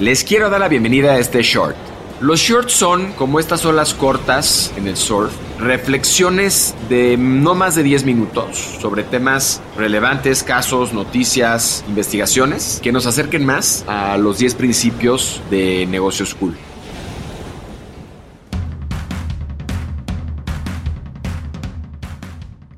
Les quiero dar la bienvenida a este short. Los shorts son, como estas olas cortas en el surf, reflexiones de no más de 10 minutos sobre temas relevantes, casos, noticias, investigaciones, que nos acerquen más a los 10 principios de negocios cool.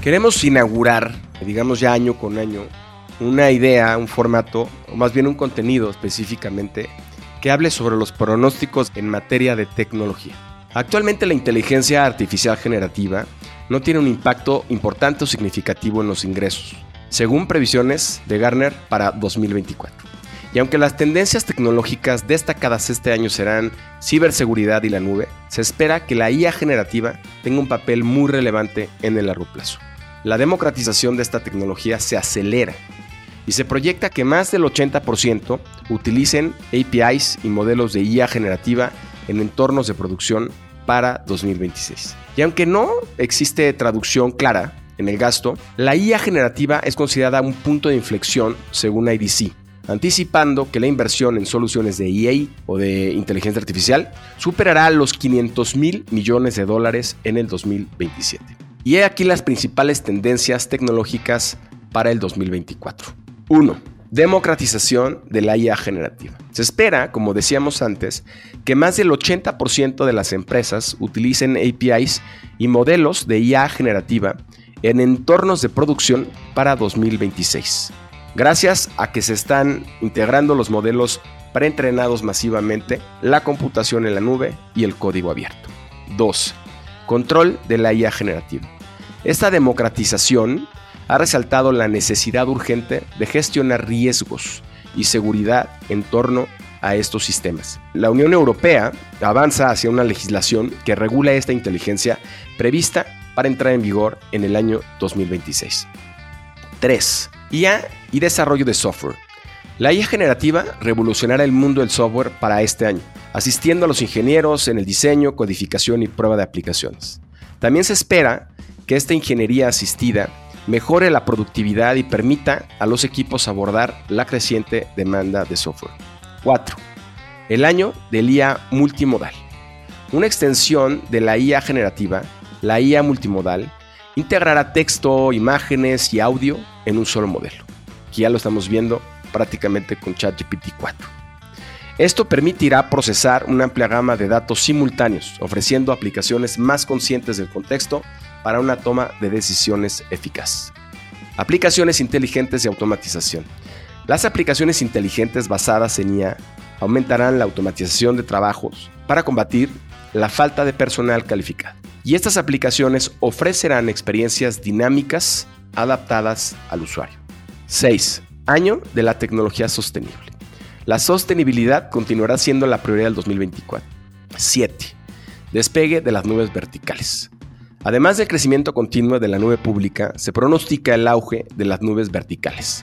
Queremos inaugurar, digamos ya año con año, una idea, un formato, o más bien un contenido específicamente, que hable sobre los pronósticos en materia de tecnología. Actualmente la inteligencia artificial generativa no tiene un impacto importante o significativo en los ingresos, según previsiones de Garner para 2024. Y aunque las tendencias tecnológicas destacadas este año serán ciberseguridad y la nube, se espera que la IA generativa tenga un papel muy relevante en el largo plazo. La democratización de esta tecnología se acelera y se proyecta que más del 80% utilicen APIs y modelos de IA generativa en entornos de producción para 2026. Y aunque no existe traducción clara en el gasto, la IA generativa es considerada un punto de inflexión según IDC, anticipando que la inversión en soluciones de EA o de inteligencia artificial superará los 500 mil millones de dólares en el 2027. Y he aquí las principales tendencias tecnológicas para el 2024. 1. Democratización de la IA generativa. Se espera, como decíamos antes, que más del 80% de las empresas utilicen APIs y modelos de IA generativa en entornos de producción para 2026. Gracias a que se están integrando los modelos preentrenados masivamente, la computación en la nube y el código abierto. 2. Control de la IA generativa. Esta democratización ha resaltado la necesidad urgente de gestionar riesgos y seguridad en torno a estos sistemas. La Unión Europea avanza hacia una legislación que regula esta inteligencia prevista para entrar en vigor en el año 2026. 3. IA y desarrollo de software. La IA generativa revolucionará el mundo del software para este año, asistiendo a los ingenieros en el diseño, codificación y prueba de aplicaciones. También se espera que esta ingeniería asistida mejore la productividad y permita a los equipos abordar la creciente demanda de software. 4. El año del IA multimodal. Una extensión de la IA generativa, la IA multimodal, integrará texto, imágenes y audio en un solo modelo, que ya lo estamos viendo prácticamente con ChatGPT 4. Esto permitirá procesar una amplia gama de datos simultáneos, ofreciendo aplicaciones más conscientes del contexto para una toma de decisiones eficaz. Aplicaciones inteligentes de automatización. Las aplicaciones inteligentes basadas en IA aumentarán la automatización de trabajos para combatir la falta de personal calificado. Y estas aplicaciones ofrecerán experiencias dinámicas adaptadas al usuario. 6. Año de la tecnología sostenible. La sostenibilidad continuará siendo la prioridad del 2024. 7. Despegue de las nubes verticales. Además del crecimiento continuo de la nube pública, se pronostica el auge de las nubes verticales.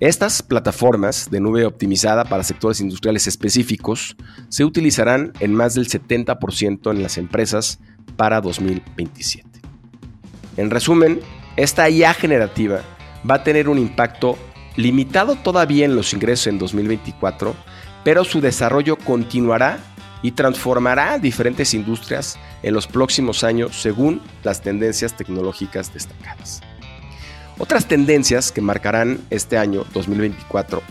Estas plataformas de nube optimizada para sectores industriales específicos se utilizarán en más del 70% en las empresas para 2027. En resumen, esta IA generativa va a tener un impacto limitado todavía en los ingresos en 2024, pero su desarrollo continuará y transformará diferentes industrias en los próximos años según las tendencias tecnológicas destacadas. Otras tendencias que marcarán este año 2024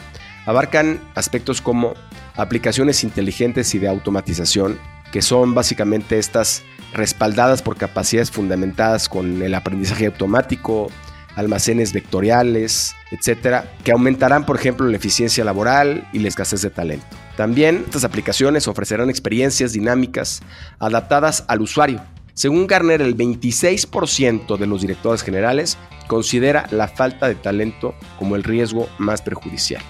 abarcan aspectos como aplicaciones inteligentes y de automatización, que son básicamente estas respaldadas por capacidades fundamentadas con el aprendizaje automático, almacenes vectoriales, etcétera, que aumentarán, por ejemplo, la eficiencia laboral y la escasez de talento. También estas aplicaciones ofrecerán experiencias dinámicas adaptadas al usuario. Según Garner, el 26% de los directores generales considera la falta de talento como el riesgo más perjudicial.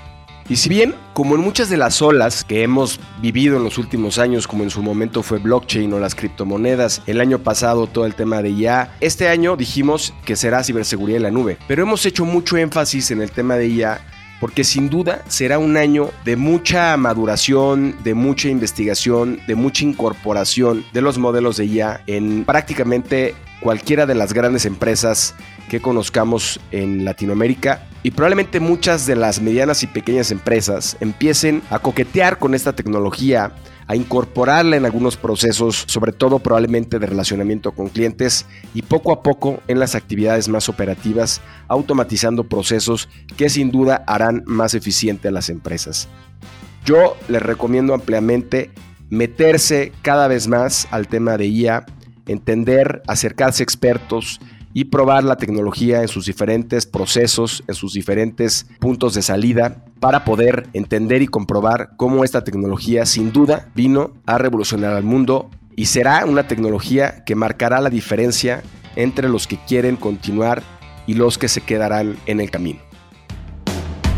Y si bien, como en muchas de las olas que hemos vivido en los últimos años, como en su momento fue blockchain o las criptomonedas, el año pasado todo el tema de IA, este año dijimos que será ciberseguridad en la nube, pero hemos hecho mucho énfasis en el tema de IA porque sin duda será un año de mucha maduración, de mucha investigación, de mucha incorporación de los modelos de IA en prácticamente cualquiera de las grandes empresas que conozcamos en Latinoamérica y probablemente muchas de las medianas y pequeñas empresas empiecen a coquetear con esta tecnología, a incorporarla en algunos procesos, sobre todo probablemente de relacionamiento con clientes y poco a poco en las actividades más operativas, automatizando procesos que sin duda harán más eficiente a las empresas. Yo les recomiendo ampliamente meterse cada vez más al tema de IA, entender, acercarse a expertos, y probar la tecnología en sus diferentes procesos, en sus diferentes puntos de salida, para poder entender y comprobar cómo esta tecnología sin duda vino a revolucionar al mundo y será una tecnología que marcará la diferencia entre los que quieren continuar y los que se quedarán en el camino.